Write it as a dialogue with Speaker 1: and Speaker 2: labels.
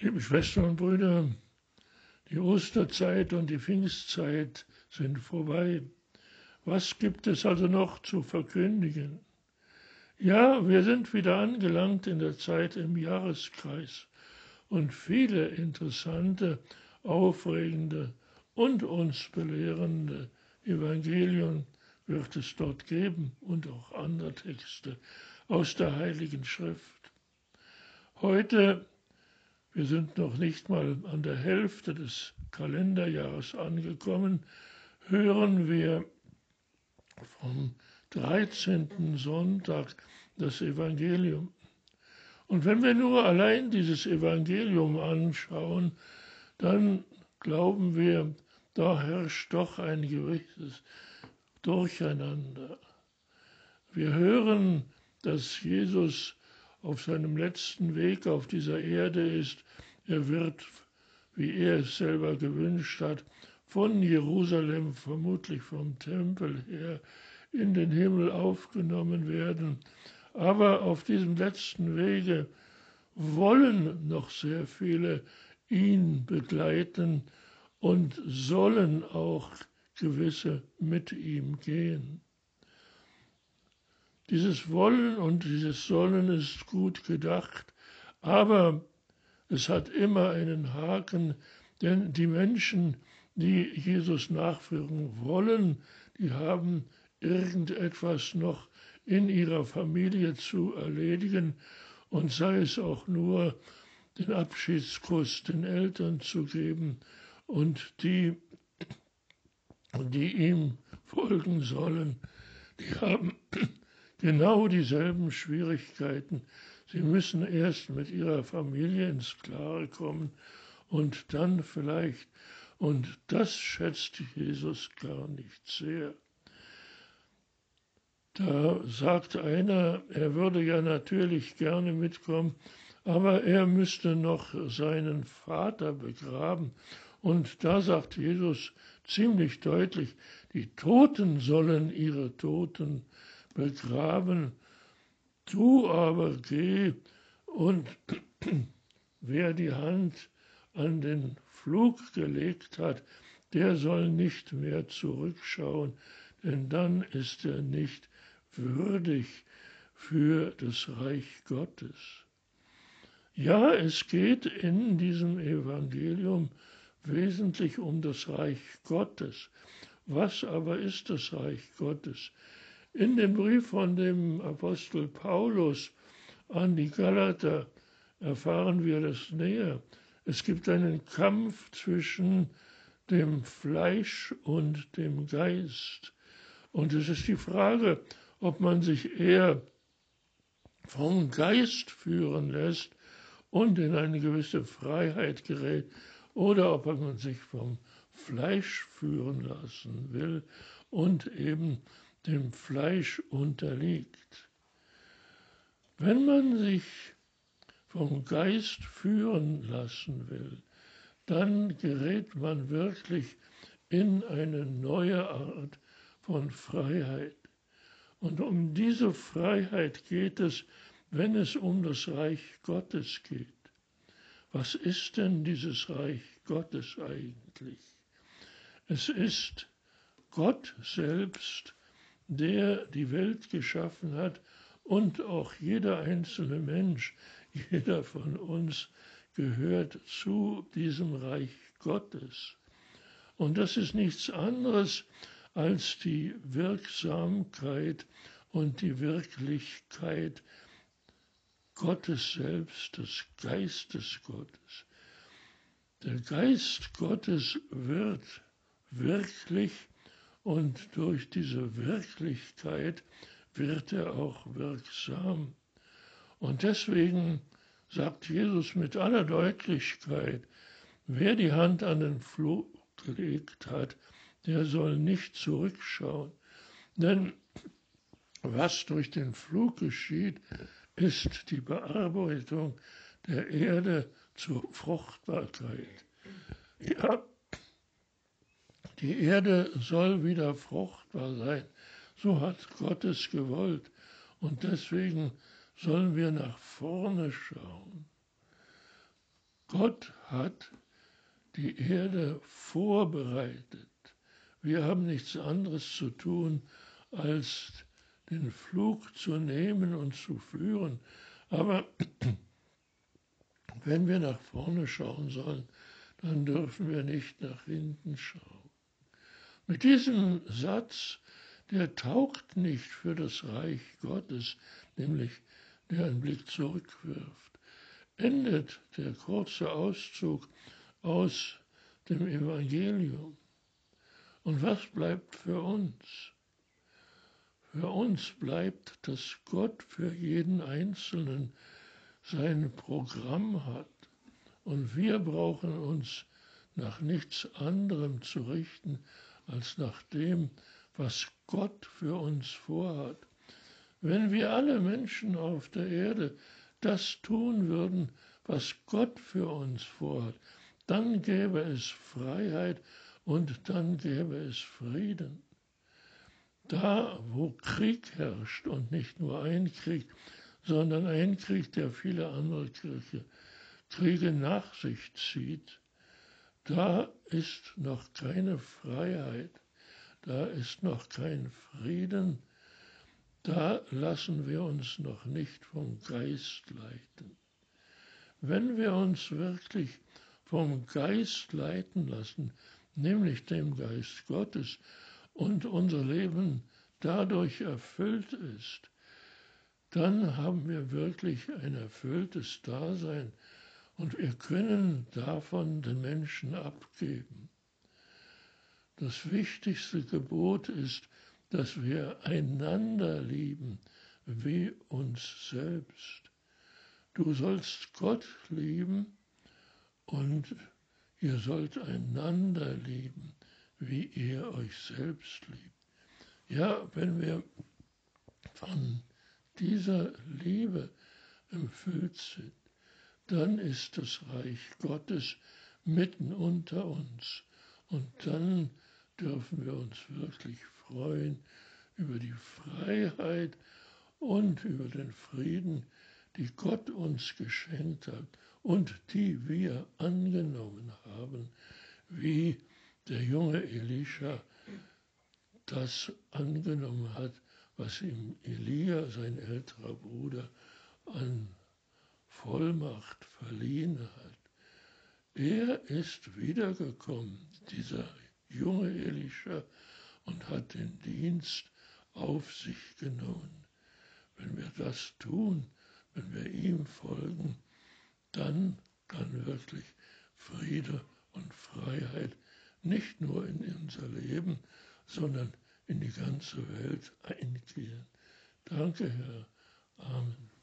Speaker 1: Liebe Schwestern und Brüder, die Osterzeit und die Pfingstzeit sind vorbei. Was gibt es also noch zu verkündigen? Ja, wir sind wieder angelangt in der Zeit im Jahreskreis und viele interessante, aufregende und uns belehrende Evangelien wird es dort geben und auch andere Texte aus der Heiligen Schrift. Heute wir sind noch nicht mal an der Hälfte des Kalenderjahres angekommen, hören wir vom 13. Sonntag das Evangelium. Und wenn wir nur allein dieses Evangelium anschauen, dann glauben wir, da herrscht doch ein gewisses Durcheinander. Wir hören, dass Jesus auf seinem letzten Weg auf dieser Erde ist. Er wird, wie er es selber gewünscht hat, von Jerusalem, vermutlich vom Tempel her, in den Himmel aufgenommen werden. Aber auf diesem letzten Wege wollen noch sehr viele ihn begleiten und sollen auch gewisse mit ihm gehen. Dieses Wollen und dieses Sollen ist gut gedacht, aber es hat immer einen Haken, denn die Menschen, die Jesus nachführen wollen, die haben irgendetwas noch in ihrer Familie zu erledigen und sei es auch nur den Abschiedskuss den Eltern zu geben und die, die ihm folgen sollen, die haben genau dieselben Schwierigkeiten. Sie müssen erst mit ihrer Familie ins Klare kommen und dann vielleicht, und das schätzt Jesus gar nicht sehr. Da sagt einer, er würde ja natürlich gerne mitkommen, aber er müsste noch seinen Vater begraben. Und da sagt Jesus ziemlich deutlich, die Toten sollen ihre Toten begraben. Du aber geh und wer die Hand an den Flug gelegt hat, der soll nicht mehr zurückschauen, denn dann ist er nicht würdig für das Reich Gottes. Ja, es geht in diesem Evangelium wesentlich um das Reich Gottes. Was aber ist das Reich Gottes? In dem Brief von dem Apostel Paulus an die Galater erfahren wir das näher. Es gibt einen Kampf zwischen dem Fleisch und dem Geist. Und es ist die Frage, ob man sich eher vom Geist führen lässt und in eine gewisse Freiheit gerät, oder ob man sich vom Fleisch führen lassen will und eben dem Fleisch unterliegt. Wenn man sich vom Geist führen lassen will, dann gerät man wirklich in eine neue Art von Freiheit. Und um diese Freiheit geht es, wenn es um das Reich Gottes geht. Was ist denn dieses Reich Gottes eigentlich? Es ist Gott selbst, der die Welt geschaffen hat und auch jeder einzelne Mensch, jeder von uns gehört zu diesem Reich Gottes. Und das ist nichts anderes als die Wirksamkeit und die Wirklichkeit Gottes selbst, des Geistes Gottes. Der Geist Gottes wird wirklich und durch diese Wirklichkeit wird er auch wirksam. Und deswegen sagt Jesus mit aller Deutlichkeit, wer die Hand an den Flug gelegt hat, der soll nicht zurückschauen. Denn was durch den Flug geschieht, ist die Bearbeitung der Erde zur Fruchtbarkeit. Ja, die Erde soll wieder fruchtbar sein. So hat Gott es gewollt. Und deswegen sollen wir nach vorne schauen. Gott hat die Erde vorbereitet. Wir haben nichts anderes zu tun, als den Flug zu nehmen und zu führen. Aber wenn wir nach vorne schauen sollen, dann dürfen wir nicht nach hinten schauen. Mit diesem Satz, der taugt nicht für das Reich Gottes, nämlich der einen Blick zurückwirft, endet der kurze Auszug aus dem Evangelium. Und was bleibt für uns? Für uns bleibt, dass Gott für jeden Einzelnen sein Programm hat. Und wir brauchen uns nach nichts anderem zu richten, als nach dem, was Gott für uns vorhat. Wenn wir alle Menschen auf der Erde das tun würden, was Gott für uns vorhat, dann gäbe es Freiheit und dann gäbe es Frieden. Da, wo Krieg herrscht und nicht nur ein Krieg, sondern ein Krieg, der viele andere Kirche, Kriege nach sich zieht, da ist noch keine Freiheit, da ist noch kein Frieden, da lassen wir uns noch nicht vom Geist leiten. Wenn wir uns wirklich vom Geist leiten lassen, nämlich dem Geist Gottes, und unser Leben dadurch erfüllt ist, dann haben wir wirklich ein erfülltes Dasein und wir können davon den Menschen abgeben. Das wichtigste Gebot ist, dass wir einander lieben wie uns selbst. Du sollst Gott lieben und ihr sollt einander lieben, wie ihr euch selbst liebt. Ja, wenn wir von dieser Liebe erfüllt sind, dann ist das Reich Gottes mitten unter uns. Und dann dürfen wir uns wirklich freuen über die Freiheit und über den Frieden, die Gott uns geschenkt hat und die wir angenommen haben, wie der junge Elisha das angenommen hat, was ihm Elia, sein älterer Bruder, an Vollmacht verliehen hat. Er ist wiedergekommen, dieser junge Elisha, und hat den Dienst auf sich genommen. Wenn wir das tun, wenn wir ihm folgen, dann kann wirklich Friede und Freiheit nicht nur in unser Leben, sondern in die ganze Welt einkehren. Danke, Herr. Amen.